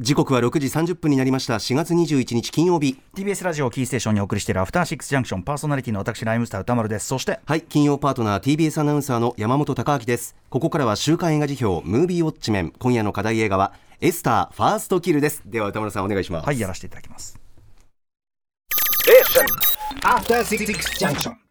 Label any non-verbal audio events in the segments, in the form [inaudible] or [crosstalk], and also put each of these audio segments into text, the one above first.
時刻は6時30分になりました。4月21日金曜日。TBS ラジオキーステーションにお送りしているアフターシックスジャンクション。パーソナリティの私ライムスター歌丸です。そしてはい金曜パートナー TBS アナウンサーの山本貴明です。ここからは週刊映画辞表ムービーウォッチメン。今夜の課題映画はエスターファーストキルです。では歌丸さんお願いします。はいやらせていただきます。アフターシックスジャンクション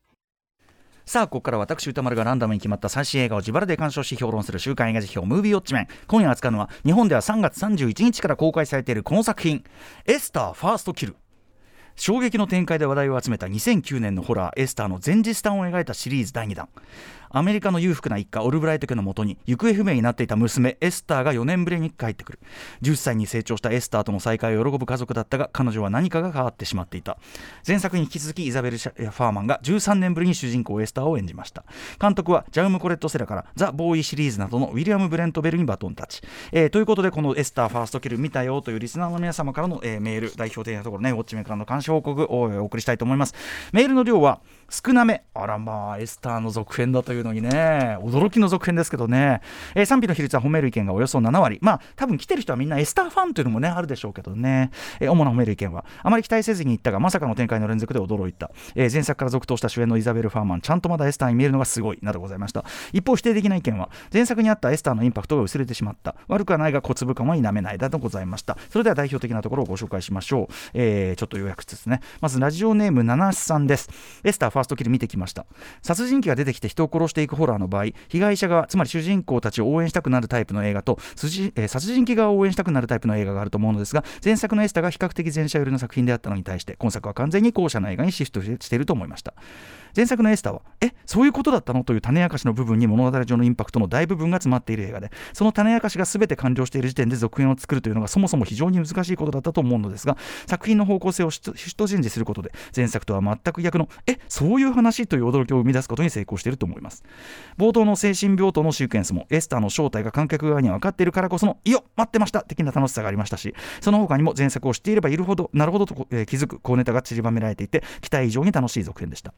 さあここから私歌丸がランダムに決まった最新映画を自腹で鑑賞し評論する週刊映画辞表ムービーウォッチメン。今夜扱うのは日本では3月31日から公開されているこの作品「エスターファーストキル」衝撃の展開で話題を集めた2009年のホラーエスターの前日談を描いたシリーズ第2弾。アメリカの裕福な一家オルブライト家のもとに行方不明になっていた娘エスターが4年ぶりに帰ってくる。10歳に成長したエスターとの再会を喜ぶ家族だったが彼女は何かが変わってしまっていた。前作に引き続きイザベル・ファーマンが13年ぶりに主人公エスターを演じました。監督はジャウム・コレット・セラからザ・ボーイシリーズなどのウィリアム・ブレントベルにバトンタッチ、えー、ということでこのエスターファーストキル見たよというリスナーの皆様からの、えー、メール代表的なところねウォッチメンからの監視報告をお送りしたいと思います。メールの量は少なめ。あらまあエスターの続編だというのにね。驚きの続編ですけどね、えー、賛否の比率は褒める意見がおよそ7割。まあ多分来てる人はみんなエスターファンというのもねあるでしょうけどね、えー、主な褒める意見は。あまり期待せずに言ったがまさかの展開の連続で驚いた、えー、前作から続投した主演のイザベル・ファーマン。ちゃんとまだエスターに見えるのがすごい。などございました。一方否定的な意見は前作にあったエスターのインパクトが薄れてしまった。悪くはないが小粒感は否めないだとございました。それでは代表的なところをご紹介しましょう、えー、ちょっと要約つつね。まずラジオネーム七さんです。エスターーストキル見てきました。殺人鬼が出てきて人を殺していくホラーの場合被害者側つまり主人公たちを応援したくなるタイプの映画と、えー、殺人鬼側を応援したくなるタイプの映画があると思うのですが前作のエスタが比較的前者寄りの作品であったのに対して今作は完全に後者の映画にシフトしていると思いました。前作のエスターはえそういうことだったのという種明かしの部分に物語上のインパクトの大部分が詰まっている映画でその種明かしが全て完了している時点で続編を作るというのがそもそも非常に難しいことだったと思うのですが作品の方向性をシフトチェンジすることで前作とは全く逆のえそういう話という驚きを生み出すことに成功していると思います。冒頭の精神病棟のシークエンスもエスターの正体が観客側には分かっているからこそのいよ待ってました的な楽しさがありましたしその他にも前作を知っていればいるほどなるほどと、えー、気づく高ネタが散りばめられていて期待以上に楽しい続編でした。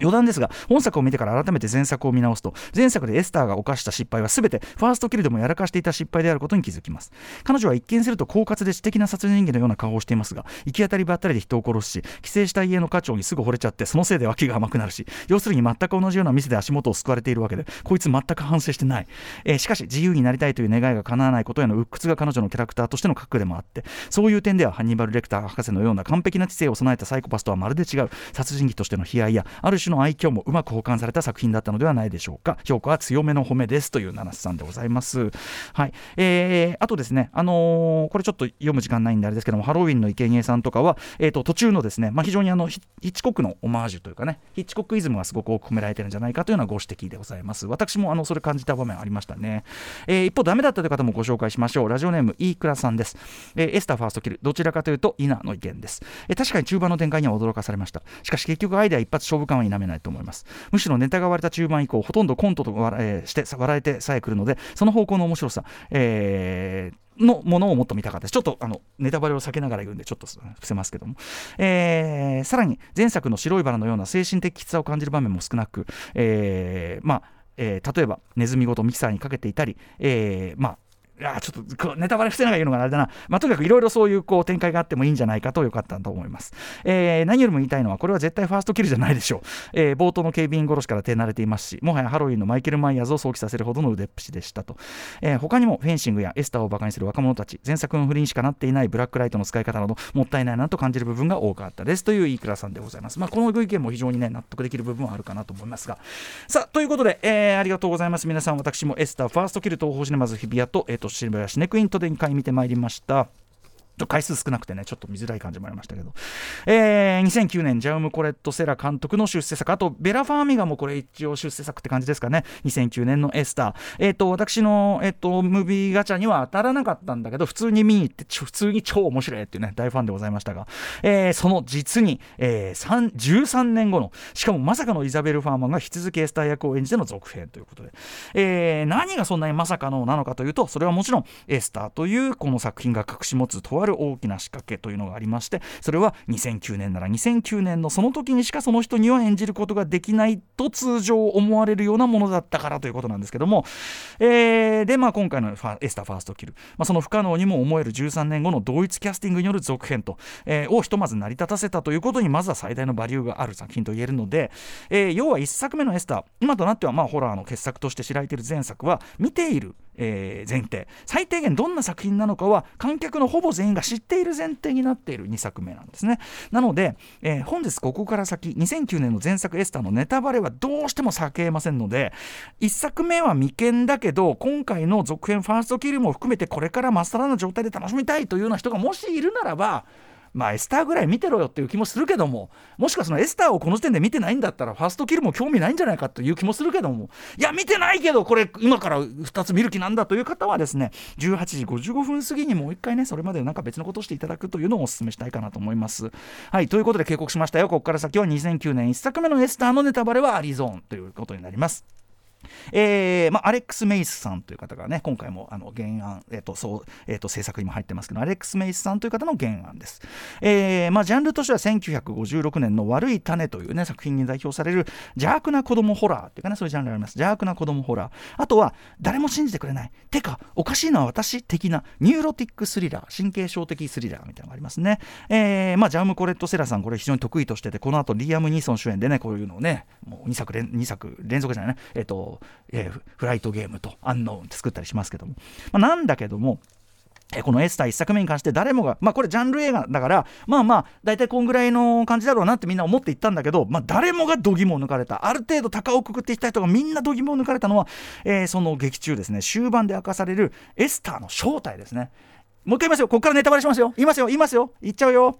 余談ですが本作を見てから改めて前作を見直すと前作でエスターが犯した失敗は全てファーストキルでもやらかしていた失敗であることに気づきます。彼女は一見すると狡猾で知的な殺人鬼のような顔をしていますが行き当たりばったりで人を殺すし帰省した家の課長にすぐ惚れちゃってそのせいで脇が甘くなるし要するに全く同じような店で足元を救われているわけでこいつ全く反省してない、えー、しかし自由になりたいという願いが叶わないことへの鬱屈が彼女のキャラクターとしての核でもあってそういう点ではハンニバル・レクター博士のような完璧な知性を備えたサイコパスとはまるで違う殺人鬼としての悲哀やある種の愛嬌もうまく保管された作品だったのではないでしょうか。評価は強めの褒めですという七瀬さんでございます。はい。えー、あとですねあのー、これちょっと読む時間ないんであれですけどもハロウィンの生贄さんとかは、えーと、途中のですね、まあ、非常にあのヒッチコックのオマージュというかねヒッチコックイズムがすごく多く込められてるんじゃないかというようなご指摘でございます。私もあのそれ感じた場面ありましたね、えー、一方ダメだったという方もご紹介しましょう。ラジオネームイークラさんです、えー、エスターファーストキル。どちらかというとイナの意見です、えー、確かに中盤の展開には驚かされました。しかし結局アイデア一発勝負感は否めないと思いますむしろネタが割れた中盤以降ほとんどコントと笑,、えー、して笑えてさえくるのでその方向の面白さ、えーのものをもっと見たかったです。ちょっとあのネタバレを避けながら言うんで、ちょっと伏せますけども、えー、さらに前作の白いバラのような精神的きつさを感じる場面も少なく、えー、まあえー、例えばネズミごとミキサーにかけていたり、えーまあ、あちょっとネタバレしてないが言うのがあれだな、まあ、とにかくいろいろそういうこう展開があってもいいんじゃないかとよかったと思います、えー、何よりも言いたいのはこれは絶対ファーストキルじゃないでしょう、えー、冒頭の警備員殺しから手慣れていますしもはやハロウィンのマイケル・マイヤーズを想起させるほどの腕っぷしでしたと、えー、他にもフェンシングやエスターをバカにする若者たち前作のフリにしかなっていないブラックライトの使い方などもったいないなと感じる部分が多かったですという飯倉さんでございます、まあ、このご意見も非常にね納得できる部分はあるかなと思いますが。さあということで、えー、ありがとうございます。皆さん私もエスターファーストキル TOHOシネマズ日比谷と,、えー、と渋谷シネクイントで2回見てまいりました。ちょ回数少なくてね、ちょっと見づらい感じもありましたけど、えー、2009年、ジャウム・コレット・セラ監督の出世作、あと、ベラ・ファーミガもこれ一応出世作って感じですかね、2009年のエスター。えっ、ー、と、私の、えっ、ー、と、ムービーガチャには当たらなかったんだけど、普通に見に行って、普通に超面白いっていうね、大ファンでございましたが、えー、その実に、えー、13年後の、しかもまさかのイザベル・ファーマンが引き続きエスター役を演じての続編ということで、えー、何がそんなにまさかのなのかというと、それはもちろん、エスターというこの作品が隠し持つとあるる大きな仕掛けというのがありましてそれは2009年なら2009年のその時にしかその人には演じることができないと通常思われるようなものだったからということなんですけども、えー、で、まあ、今回のエスタファーストキル、まあ、その不可能にも思える13年後の同一キャスティングによる続編と、えー、をひとまず成り立たせたということにまずは最大のバリューがある作品と言えるので、えー、要は1作目のエスター今となってはまあホラーの傑作として知られている前作は見ているえー、前提最低限どんな作品なのかは観客のほぼ全員が知っている前提になっている2作目なんですね。なので、えー、本日ここから先2009年の前作エスターのネタバレはどうしても避けませんので1作目は未見だけど今回の続編ファーストキルも含めてこれからまっさらな状態で楽しみたいというような人がもしいるならばまあエスターぐらい見てろよっていう気もするけどももしかそのエスターをこの時点で見てないんだったらファーストキルも興味ないんじゃないかという気もするけどもいや見てないけどこれ今から2つ見る気なんだという方はですね18時55分過ぎにもう一回ねそれまでなんか別のことをしていただくというのをお勧めしたいかなと思います。はいということで警告しましたよ。ここから先は2009年1作目のエスターのネタバレはアリゾーンということになります。えーまあ、アレックス・メイスさんという方がね今回もあの原案、えーとそうえーと、制作にも入ってますけどアレックス・メイスさんという方の原案です、えーまあ、ジャンルとしては1956年の「悪い種」という、ね、作品に代表される邪悪な子供ホラーっていうかねそういうジャンルがあります。邪悪な子供ホラー。あとは誰も信じてくれない。てかおかしいのは私的なニューロティックスリラー神経症的スリラーみたいなのがありますね、えーまあ、ジャウム・コレット・セラさんこれ非常に得意としててこの後リアム・ニーソン主演でねこういうのをねもう2作連 ,2 作連続じゃないねえっ、ー、とえー、フライトゲームとアンノーンって作ったりしますけども、まあ、なんだけどもこのエスター1作目に関して誰もが、まあこれジャンル映画だから、まあまあ大体こんぐらいの感じだろうなってみんな思っていったんだけど、まあ誰もが度肝を抜かれた。ある程度高をくくっていった人がみんな度肝を抜かれたのは、えー、その劇中ですね、終盤で明かされるエスターの正体ですね。もう一回言いますよ。ここからネタバレしますよ。言いますよ。言いますよ。言っちゃうよ。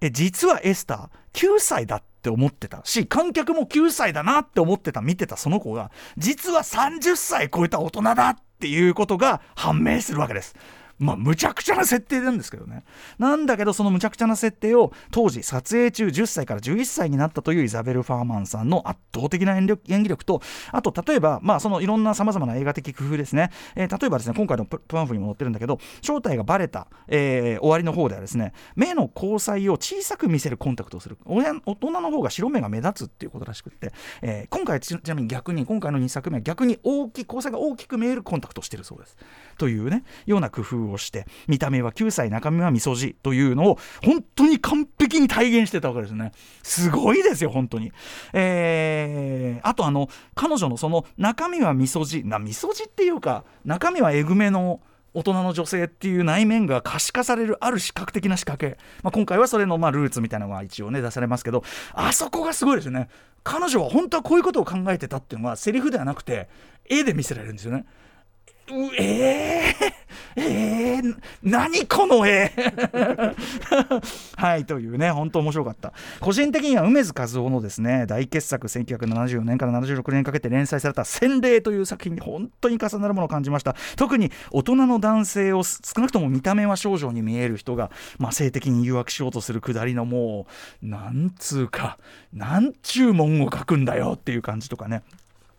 え、実はエスター9歳だっって思ってたし観客も9歳だなって思ってた見てたその子が実は30歳超えた大人だっていうことが判明するわけです。まあ、むちゃくちゃな設定なんですけどね。なんだけど、そのむちゃくちゃな設定を当時、撮影中10歳から11歳になったというイザベル・ファーマンさんの圧倒的な演技力と、あと、例えば、まあ、そのいろんなさまざまな映画的工夫ですね。えー、例えばですね、今回のプランフにも載ってるんだけど、正体がバレた、えー、終わりの方ではですね、目の交際を小さく見せるコンタクトをする。大人の方が白目が目立つっていうことらしくって、えー、今回ちなみに逆に、今回の2作目は逆に大きい、交際が大きく見えるコンタクトをしてるそうです。というね、ような工夫をして、見た目は9歳中身はみそじというのを本当に完璧に体現してたわけですね。すごいですよ本当に。えー、あとあの彼女のその中身はみそじなみそじっていうか中身はえぐめの大人の女性っていう内面が可視化されるある視覚的な仕掛け、まあ、今回はそれのまあルーツみたいなのが一応ね出されますけどあそこがすごいですよね。彼女は本当はこういうことを考えてたっていうのはセリフではなくて絵で見せられるんですよね。えー、えー、何この絵？[laughs] はいというね本当面白かった。個人的には梅津和夫のですね大傑作1974年から76年にかけて連載された「洗礼」という作品に本当に重なるものを感じました。特に大人の男性を少なくとも見た目は少女に見える人が、まあ、性的に誘惑しようとするくだりのもうなんつうかなんちゅう文を書くんだよっていう感じとかね。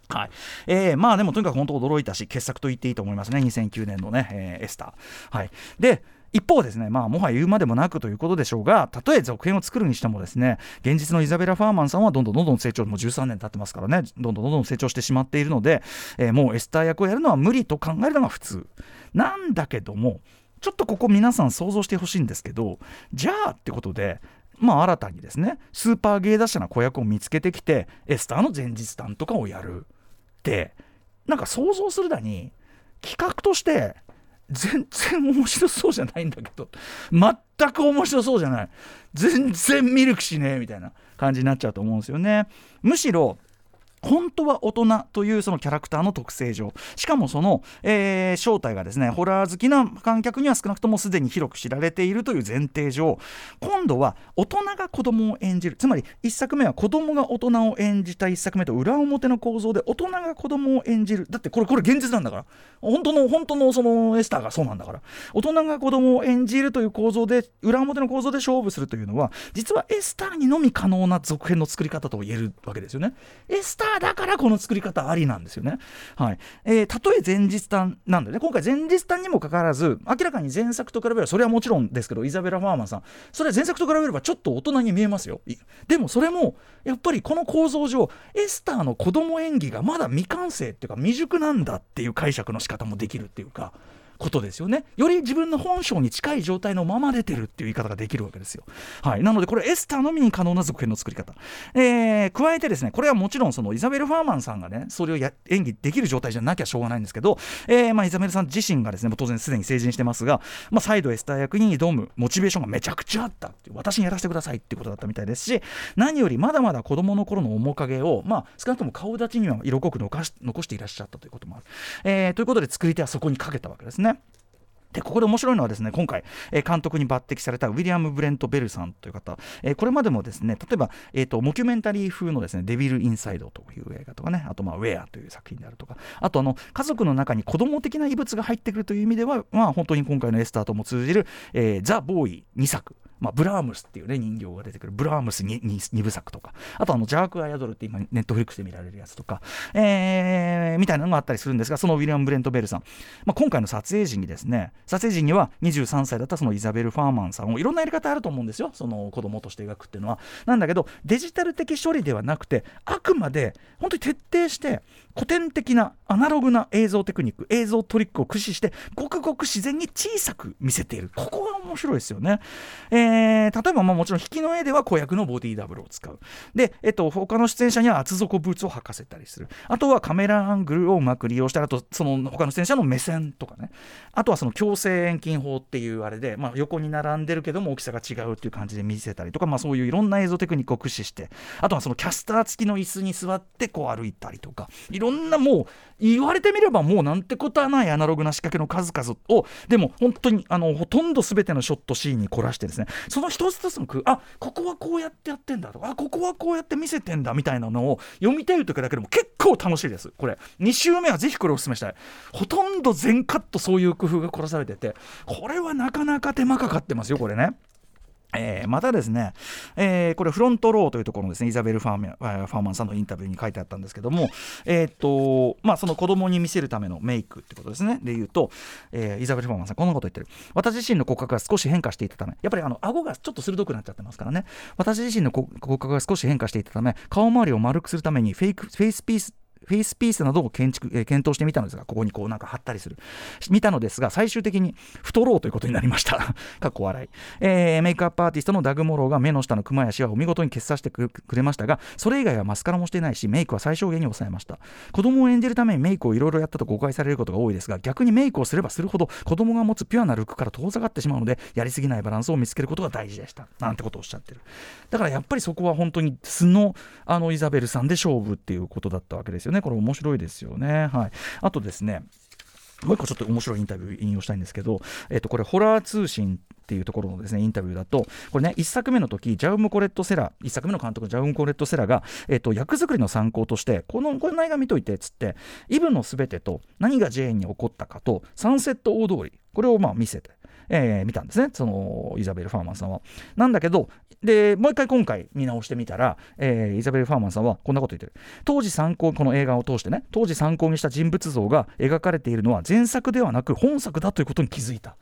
はいえー、まあでもとにかく本当驚いたし傑作と言っていいと思いますね2009年のね、えー、エスター。はい、で一方ですね、まあ、もはや言うまでもなくということでしょうが、たとえ続編を作るにしてもですね、現実のイザベラ・ファーマンさんはどんどんどんどん成長、もう13年経ってますからね、どんどんどんどん成長してしまっているので、えー、もうエスター役をやるのは無理と考えるのが普通。なんだけども、ちょっとここ皆さん想像してほしいんですけど、じゃあってことで、まあ新たにですね、スーパー芸達者な子役を見つけてきて、エスターの前日談とかをやる。ってなんか想像するだに企画として全然面白そうじゃないんだけど全く面白そうじゃない全然ミルクしねえみたいな感じになっちゃうと思うんですよねむしろ本当は大人というそのキャラクターの特性上。しかもその、えー、正体がですねホラー好きな観客には少なくともすでに広く知られているという前提上。今度は大人が子供を演じる。つまり1作目は子供が大人を演じた1作目と裏表の構造で大人が子供を演じる。だってこれこれ現実なんだから。本当の本当のそのエスターがそうなんだから。大人が子供を演じるという構造で裏表の構造で勝負するというのは実はエスターにのみ可能な続編の作り方と言えるわけですよね。エスターあだからこの作り方ありなんですよね。はいえー、たとえ前日短なんでね今回前日短にもかかわらず明らかに前作と比べればそれはもちろんですけどイザベラ・ファーマンさんそれは前作と比べればちょっと大人に見えますよでもそれもやっぱりこの構造上エスターの子供演技がまだ未完成っていうか未熟なんだっていう解釈の仕方もできるっていうか。ことですよね。より自分の本性に近い状態のまま出てるっていう言い方ができるわけですよ、はい、なのでこれエスターのみに可能な続編の作り方、えー、加えてですねこれはもちろんそのイザベル・ファーマンさんがねそれをや演技できる状態じゃなきゃしょうがないんですけど、えーまあ、イザベルさん自身がですね当然すでに成人してますが、まあ、再度エスター役に挑むモチベーションがめちゃくちゃあったっていう私にやらせてくださいっていうことだったみたいですし何よりまだまだ子供の頃の面影を、まあ、少なくとも顔立ちには色濃く残し残していらっしゃったということもある、えー、ということで作り手はそこにかけたわけですね。でここで面白いのはですね今回、えー、監督に抜擢されたウィリアム・ブレント・ベルさんという方、えー、これまでもですね例えば、えーと、モキュメンタリー風のですねデビル・インサイドという映画とかねあと、まあ、ウェアという作品であるとか。あとあの家族の中に子供的な異物が入ってくるという意味では、まあ、本当に今回のエスターとも通じる、えー、ザ・ボーイ2作。まあ、ブラームスっていうね人形が出てくる。ブラームス 2, 2部作とか。あとあの邪悪は宿るって今ネットフリックスで見られるやつとか、えー、みたいなのがあったりするんですがそのウィリアム・ブレント・ベルさん、まあ、今回の撮影時にですね撮影時には23歳だったそのイザベル・ファーマンさんをいろんなやり方あると思うんですよ。その子供として描くっていうのは。なんだけどデジタル的処理ではなくてあくまで本当に徹底して古典的なアナログな映像テクニック映像トリックを駆使してごくごく自然に小さく見せている。ここが面白いですよね、えー、例えばまあもちろん引きの絵では子役のボディダブルを使う。で、えっと、他の出演者には厚底ブーツを履かせたりする。あとはカメラアングルをうまく利用したあとその他の出演者の目線とかね。あとはその強制遠近法っていうあれで、まあ、横に並んでるけども大きさが違うっていう感じで見せたりとか、まあ、そういういろんな映像テクニックを駆使して。あとはそのキャスター付きの椅子に座ってこう歩いたりとか。いろんなもう言われてみればもうなんてことはないアナログな仕掛けの数々をでも本当にあのほとんど全てのショットシーンに凝らしてですね。その一つ一つのあここはこうやってやってんだとかあここはこうやって見せてんだみたいなのを読みたい時だけでも結構楽しいですこれ2週目はぜひこれお勧めしたいほとんど全カットそういう工夫が凝らされててこれはなかなか手間かかってますよこれね。えー、またですね、えー、これフロントローというところのですねイザベル・ファーファーマンさんのインタビューに書いてあったんですけども、えーとまあ、その子供に見せるためのメイクってことですね。で言うと、え、イザベル・ファーマンさんこんなこと言ってる。私自身の骨格が少し変化していたため。やっぱりあの顎がちょっと鋭くなっちゃってますからね。私自身の骨格が少し変化していたため顔周りを丸くするためにフェイクフェイスピースフェイスピースなどを建築、えー、検討してみたのですが、ここにこうなんか貼ったりする。見たのですが、最終的に太ろうということになりました。[laughs] かっこ笑い、えー。メイクアップアーティストのダグ・モローが目の下のクマやシワを見事に消させてくれましたが、それ以外はマスカラもしてないし、メイクは最小限に抑えました。子供を演じるためにメイクをいろいろやったと誤解されることが多いですが、逆にメイクをすればするほど子供が持つピュアなルックから遠ざかってしまうので、やりすぎないバランスを見つけることが大事でした。なんてことをおっしゃってる。だからやっぱりそこは本当に素のあのイザベルさんで勝負っていうことだったわけですよね。ねこれ面白いですよね。はい、あとですねもう一個ちょっと面白いインタビュー引用したいんですけど、えっと、これ、ホラー通信っていうところのですねインタビューだと、これね、1作目の時ジャウム・コレット・セラ、1作目の監督、ジャウム・コレット・セラが、えっと、役作りの参考として、このこの映画見といてっつって、イブのすべてと何がジェーンに起こったかと、サンセット大通り、これをまあ見せて。えー、見たんですね、そのイザベル・ファーマンさんは。なんだけど、でもう一回今回見直してみたら、えー、イザベル・ファーマンさんはこんなこと言ってる。当時参考、この映画を通してね、当時参考にした人物像が描かれているのは前作ではなく本作だということに気づいた。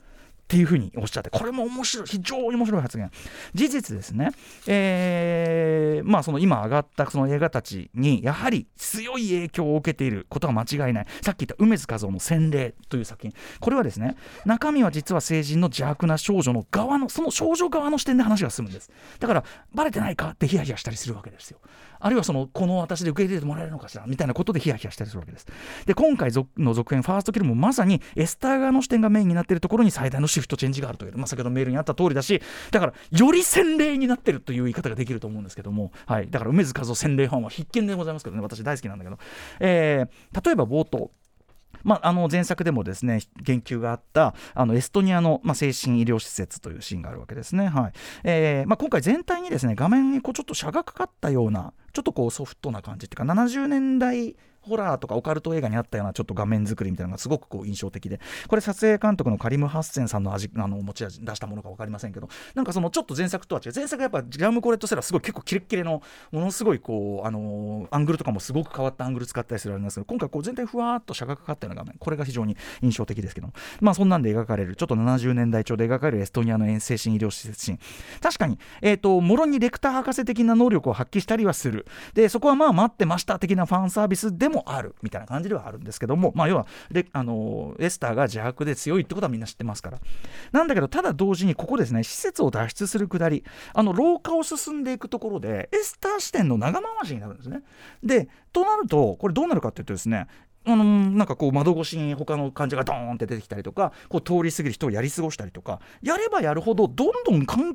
っていうふうにおっしゃってこれも面白い非常に面白い発言。事実ですね、えー、まあその今上がったその映画たちにやはり強い影響を受けていることは間違いない。さっき言った梅津和夫の洗礼という作品。これはですね中身は実は成人の邪悪な少女の側のその少女側の視点で話が進むんです。だからバレてないかってヒヤヒヤしたりするわけですよ。あるいはそのこの私で受け入れてもらえるのかしらみたいなことでヒヤヒヤしたりするわけです。で今回の続編ファーストキルもまさにエスター側の視点がメインになっているところに最大のシフトチェンジがあるという、まあ、先ほどメールにあった通りだしだからより洗礼になってるという言い方ができると思うんですけども、はい、だから梅津和夫洗礼ファンは必見でございますけどね私大好きなんだけど、えー、例えば冒頭。まあ、あの前作でもですね言及があったあのエストニアの、まあ、精神医療施設というシーンがあるわけですね、はい。えーまあ、今回全体にですね画面にこうちょっと車がかかったようなちょっとこうソフトな感じっていうか70年代ホラーとかオカルト映画にあったようなちょっと画面作りみたいなのがすごくこう印象的でこれ撮影監督のカリム・ハッセンさんの味あの持ち味出したものか分かりませんけどなんかそのちょっと前作とは違う。前作やっぱジャムコレットセラーすごい結構キレッキレのものすごいこうあのアングルとかもすごく変わったアングル使ったりするあれなんですけど今回こう全体ふわーっと尺がかかったような画面これが非常に印象的ですけどまあそんなんで描かれるちょっと70年代調で描かれるエストニアの精神医療施設シーン確かにえっ、ー、ともろにレクター博士的な能力を発揮したりはする。でそこはまあ待ってました的なファンサービスでももあるみたいな感じではあるんですけどもまあ要はであのエスターが自白で強いってことはみんな知ってますから。なんだけどただ同時にここですね施設を脱出するくだりあの廊下を進んでいくところでエスター視点の長回しになるんですね。でとなるとこれどうなるかっていうとですねあのなんかこう窓越しに他の患者がドーンって出てきたりとかこう通り過ぎる人をやり過ごしたりとかやればやるほどどんどん彼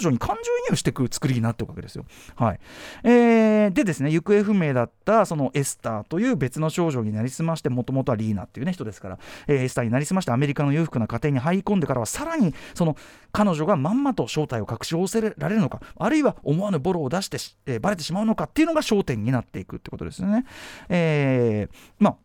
女に感情移入していく作りになっていくわけですよ。はいえー、でですね行方不明だったそのエスターという別の少女になりすましてもともとはリーナっていうね人ですから、えー、エスターになりすましてアメリカの裕福な家庭に入り込んでからはさらにその彼女がまんまと正体を隠し仰せられるのかあるいは思わぬボロを出して、えー、バレてしまうのかっていうのが焦点になっていくってことですよね。えー、まあ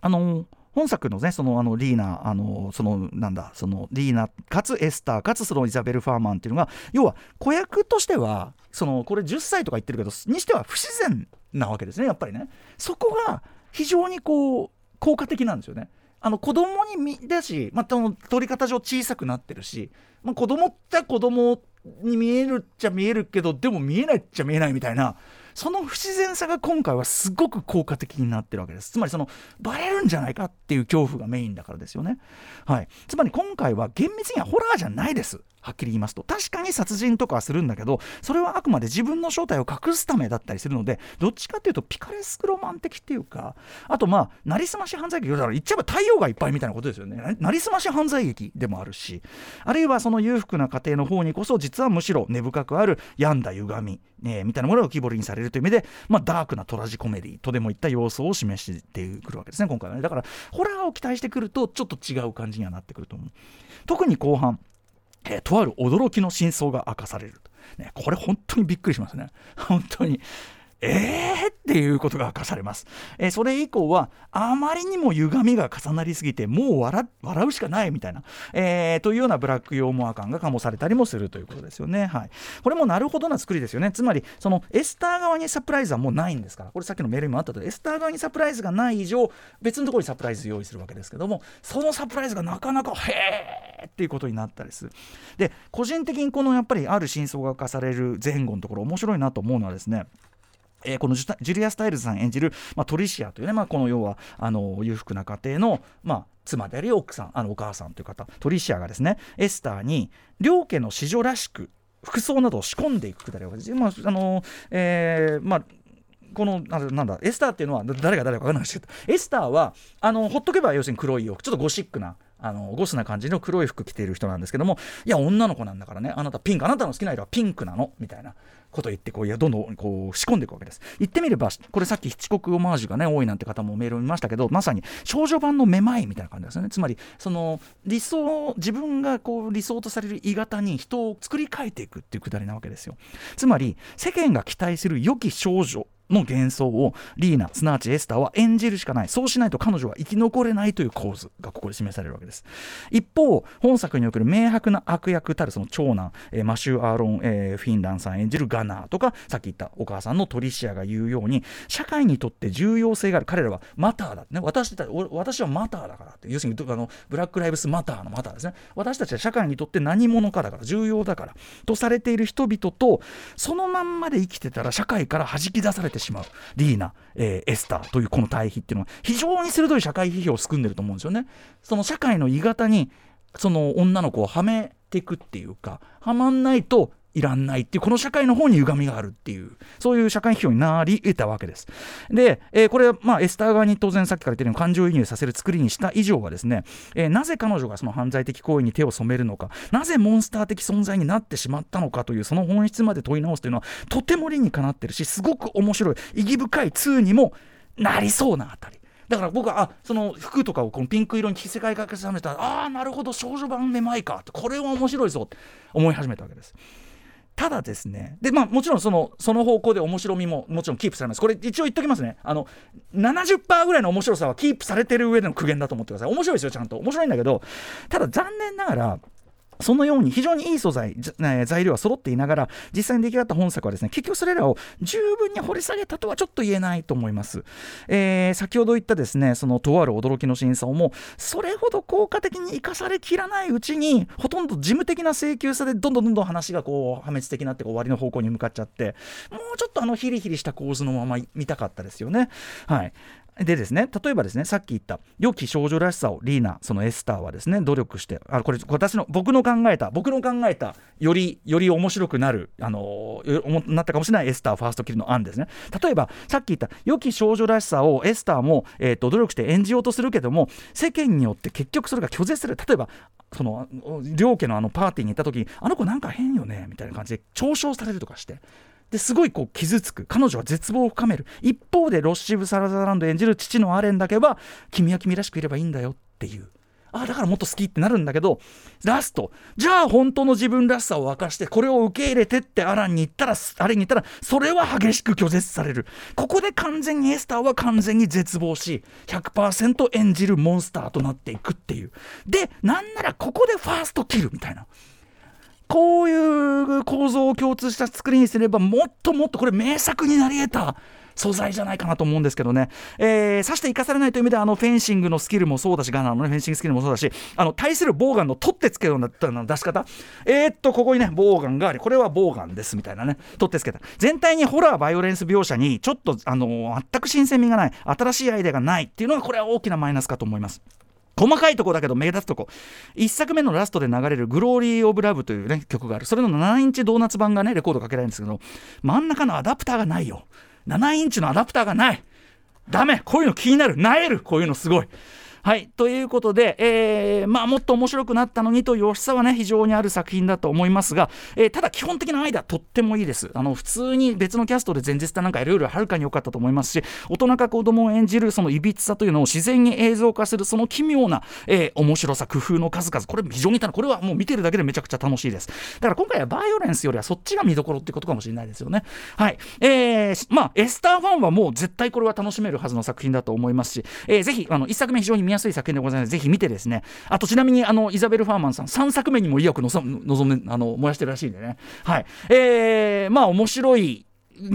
あの本作のねそのあのリーナあのそのなんだそのリーナかつエスターかつそのイザベル・ファーマンっていうのが要は子役としてはそのこれ10歳とか言ってるけどにしては不自然なわけですねやっぱりねそこが非常にこう効果的なんですよねあの子供に見だし、まあ、取り方上小さくなってるし、まあ、子供っちゃ子供に見えるっちゃ見えるけどでも見えないっちゃ見えないみたいなその不自然さが今回はすごく効果的になってるわけです。つまりそのバレるんじゃないかっていう恐怖がメインだからですよね。はい。つまり今回は厳密にはホラーじゃないです。はっきり言いますと。確かに殺人とかはするんだけどそれはあくまで自分の正体を隠すためだったりするのでどっちかっていうとピカレスクロマン的っていうかあとまあなりすまし犯罪劇だから言っちゃえば太陽がいっぱいみたいなことですよね。なりすまし犯罪劇でもあるしあるいはその裕福な家庭の方にこそ実はむしろ根深くある病んだ歪み、ね、みたいなものが浮き彫りにされるという意味で、まあ、ダークなトラジコメディとでもいった要素を示してくるわけですね今回はね。だからホラーを期待してくるとちょっと違う感じにはなってくると思う。特に後半えー、とある驚きの真相が明かされる。ね、これ本当にびっくりしますね。本当に。えーっていうことが明かされます。えー、それ以降は、あまりにも歪みが重なりすぎて、もう笑うしかないみたいな、えー、というようなブラック用モア感が醸されたりもするということですよね。はい、これもなるほどな作りですよね。つまり、そのエスター側にサプライズはもうないんですから、これさっきのメールにもあったと、エスター側にサプライズがない以上、別のところにサプライズ用意するわけですけども、そのサプライズがなかなか、へーっていうことになったりする。で、個人的にこのやっぱりある真相が明かされる前後のところ、面白いなと思うのはですね、えー、このジュリア・スタイルズさん演じる、まあ、トリシアというね、まあ、この要はあの裕福な家庭の、まあ、妻であり奥さんあのお母さんという方トリシアがですねエスターに両家の子女らしく服装などを仕込んでいくくだりわけです。まああのえーまあこのなんだエスターっていうのは誰が誰か分からないですけどエスターはあのほっとけば要するに黒い洋服ちょっとゴシックなあのゴスな感じの黒い服着ている人なんですけどもいや女の子なんだからねあなたピンクあなたの好きな色はピンクなのみたいなこと言ってこういやどんどんこう仕込んでいくわけです。言ってみればこれさっき七国オマージュがね多いなんて方もメールを見ましたけどまさに少女版のめまいみたいな感じですよね。つまりその理想自分がこう理想とされる鋳型に人を作り変えていくっていうくだりなわけですよ。つまり世間が期待する良き少女の幻想をリーナすなわちエスターは演じるしかない。そうしないと彼女は生き残れないという構図がここで示されるわけです。一方本作における明白な悪役たるその長男、えー、マシュー・アーロン、えー、フィンランさん演じるガナーとかさっき言ったお母さんのトリシアが言うように社会にとって重要性がある。彼らはマターだね。私た私はマターだからって。要するにあのブラック・ライブス・マターのマターですね私たちは社会にとって何者かだから重要だからとされている人々とそのまんまで生きてたら社会から弾き出されてしまう。リーナ、えー、エスターというこの対比っていうのは非常に鋭い社会批評を含んでると思うんですよね。その社会の鋳型にその女の子をはめていくっていうかはまんないといらんないっていうこの社会の方に歪みがあるっていうそういう社会批評になり得たわけですで、えー、これまあエスター側に当然さっきから言ったように感情移入させる作りにした以上はですね、えー、なぜ彼女がその犯罪的行為に手を染めるのかなぜモンスター的存在になってしまったのかというその本質まで問い直すというのはとても理にかなってるしすごく面白い意義深い2にもなりそうなあたりだから僕はあその服とかをこのピンク色に着せ替えかけさせたらああなるほど少女版めまいかってこれは面白いぞって思い始めたわけです。ただですねで、まあ、もちろんそのその方向で面白みももちろんキープされます。これ一応言っときますね。あの70%ぐらいの面白さはキープされてる上での苦言だと思ってください。面白いですよちゃんと。面白いんだけどただ残念ながらそのように非常にいい素材、材料は揃っていながら実際に出来上がった本作はですね結局それらを十分に掘り下げたとはちょっと言えないと思います、えー、先ほど言ったですねそのとある驚きの真相もそれほど効果的に生かされきらないうちにほとんど事務的な請求さでどんどんどんどん話がこう破滅的になって終わりの方向に向かっちゃってもうちょっとあのヒリヒリした構図のまま見たかったですよね。はい。でですね例えばですねさっき言った良き少女らしさをリーナそのエスターはですね努力してあこれ私の僕の考えた僕の考えたよりより面白くなるあのなったかもしれないエスターファーストキルの案ですね。例えばさっき言った良き少女らしさをエスターも、えーと、努力して演じようとするけども世間によって結局それが拒絶する。例えばその両家のあのパーティーに行った時にあの子なんか変よねみたいな感じで嘲笑されるとかしてですごいこう傷つく。彼女は絶望を深める。一方でロッシブ・サラザランド演じる父のアレンだけは君は君らしくいればいいんだよっていう。あだからもっと好きってなるんだけどラスト。じゃあ本当の自分らしさを明かしてこれを受け入れてってアランに言ったらアレンに言ったらそれは激しく拒絶される。ここで完全にエスターは完全に絶望し100%演じるモンスターとなっていくっていう。でなんならここでファーストキルみたいな。こういう構造を共通した作りにすればもっともっとこれ名作になり得た素材じゃないかなと思うんですけどね、えー、さして生かされないという意味ではあのフェンシングのスキルもそうだしガナの、ね、フェンシングスキルもそうだしあの対するボーガンの取ってつけるような出し方？えー、っとここにねボーガンがありこれはボーガンですみたいなね。取ってつけた。全体にホラーバイオレンス描写にちょっとあの全く新鮮味がない新しいアイデアがないっていうのがこれは大きなマイナスかと思います。細かいとこだけど目立つとこ。1作目のラストで流れる「グローリー・オブ・ラブ」という、ね、曲がある。それの7インチドーナツ盤がねレコードかけられるんですけど真ん中のアダプターがないよ。7インチのアダプターがない。ダメ。こういうの気になる。なえる。こういうのすごい。はいということで、えー、まあ、もっと面白くなったのにという惜しさはね非常にある作品だと思いますが、えー、ただ基本的なアイデアとってもいいです。あの普通に別のキャストで前日なんかいろいろはるかに良かったと思いますし大人か子供を演じるそのいびつさというのを自然に映像化するその奇妙な、えー、面白さ工夫の数々これ非常にこれはもう見てるだけでめちゃくちゃ楽しいです。だから今回はバイオレンスよりはそっちが見どころってことかもしれないですよね。はい。えー、まあエスターファンはもう絶対これは楽しめるはずの作品だと思いますし、えー、ぜひあの1作目非常に見やすい作品でございます。ぜひ見てですね。あとちなみにあのイザベル・ファーマンさん3作目にも意欲の望めあの燃やしてるらしいんでね。はい。えー、まあ面白い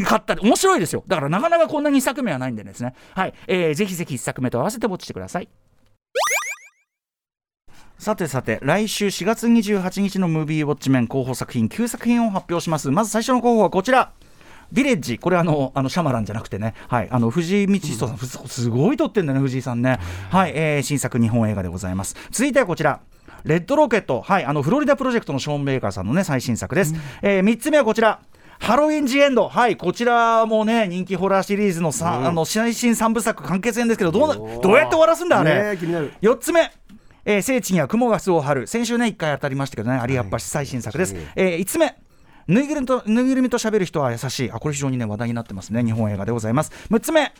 かった面白いですよ。だからなかなかこんな2作目はないんでですね。はい、えー、ぜひぜひ1作目と合わせてウォッチしてください。さてさて来週4月28日のムービーウォッチメン候補作品9作品を発表します。まず最初の候補はこちら。ビレッジ、これあの、あのシャマランじゃなくてね、はい、あの藤井道人さん、うん、すごい撮ってんだね、藤井さんね、はい、えー、新作日本映画でございます。続いてはこちら。レッドロケット、はい、あのフロリダプロジェクトのショーン・ベイカーさんのね最新作です。うん、えー、3つ目はこちら。ハロウィン・ジ・エンド、はい、こちらもね、人気ホラーシリーズのさ、うん、あの最新3部作完結編ですけど、どうなどうやって終わらすんだ、あれ？4つ目、えー、聖地には雲が巣を張る、先週ね、1回当たりましたけどね、有明橋最新作です。えー、5つ目、ぬいぐるみとぬいぐるみと喋る人は優しい。あこれ非常にね話題になってますね。日本映画でございます。6つ目。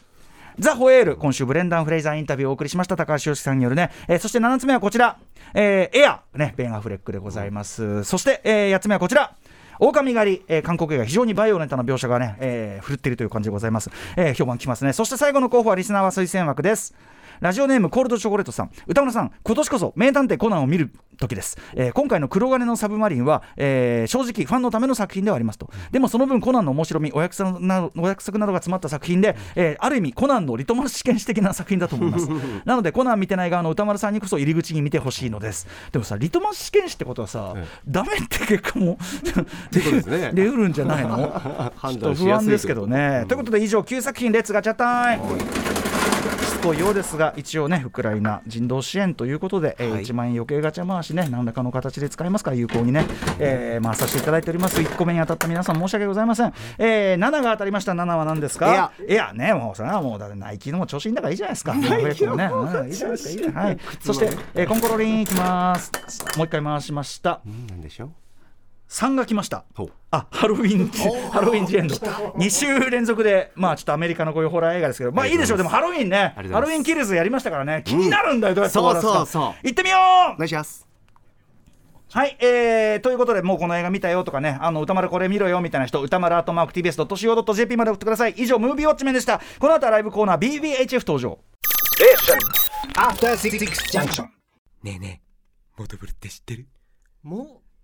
ザ・ホエール。今週ブレンダン・フレイザーインタビューをお送りしました。高橋良樹さんによるね、えー、そして7つ目はこちら、えー、エア、ね、ベン・アフレックでございます、うん、そして、えー、8つ目はこちら。狼狩り、えー、韓国映画非常にバイオレントな描写がね、えー、振るっているという感じでございます、えー、評判きますね。そして最後の候補はリスナーは推薦枠です。ラジオネームコールドチョコレートさん。歌村さん今年こそ名探偵コナンを見る時です、えー、今回の黒金のサブマリンは、えー、正直ファンのための作品ではありますと。でもその分コナンの面白みお約束なお約束などが詰まった作品で、えー、ある意味コナンのリトマス試験紙的な作品だと思います。[laughs] なのでコナン見てない側の歌丸さんにこそ入り口に見てほしいのです。でもさリトマス試験紙ってことはさ、ええ、ダメって結果も [laughs] で、ね、うるんじゃないのちょっと不安ですけどね、うん、ということで以上9作品レッツガチャタイムとようですが一応ねウクライナ人道支援ということで、えー、1万円余計ガチャ回しね何らかの形で使いますから有効にね、えー、回させていただいております。1個目に当たった皆さん申し訳ございません、えー、7が当たりました。7は何ですか？エアねもうそれはもうだってナイキのも調子いいんだからいいじゃないですか。ナイキのね、うん、いいじゃないですかいいじゃない。はい。そして、えー、コンコロリンいきます。もう一回回しました。うんでしょう？3が来ました。あハロウィンハロウィンジエンド2週連続でまあちょっとアメリカのこういうホラー映画ですけどまあい。いでしょう。でもハロウィンね。ハロウィンキルズやりましたからね。気になるんだよ、どうやって終わらすか行ってみよう。お願いします。はい、えー、ということで、もうこの映画見たよとかね、あの歌丸これ見ろよみたいな人、歌丸アートマーク TBS.CO.JP まで送ってください。以上、ムービーウォッチメンでした。この後はライブコーナー BBHF 登場。After Six Junction. ねえねえモトブルって知ってる？も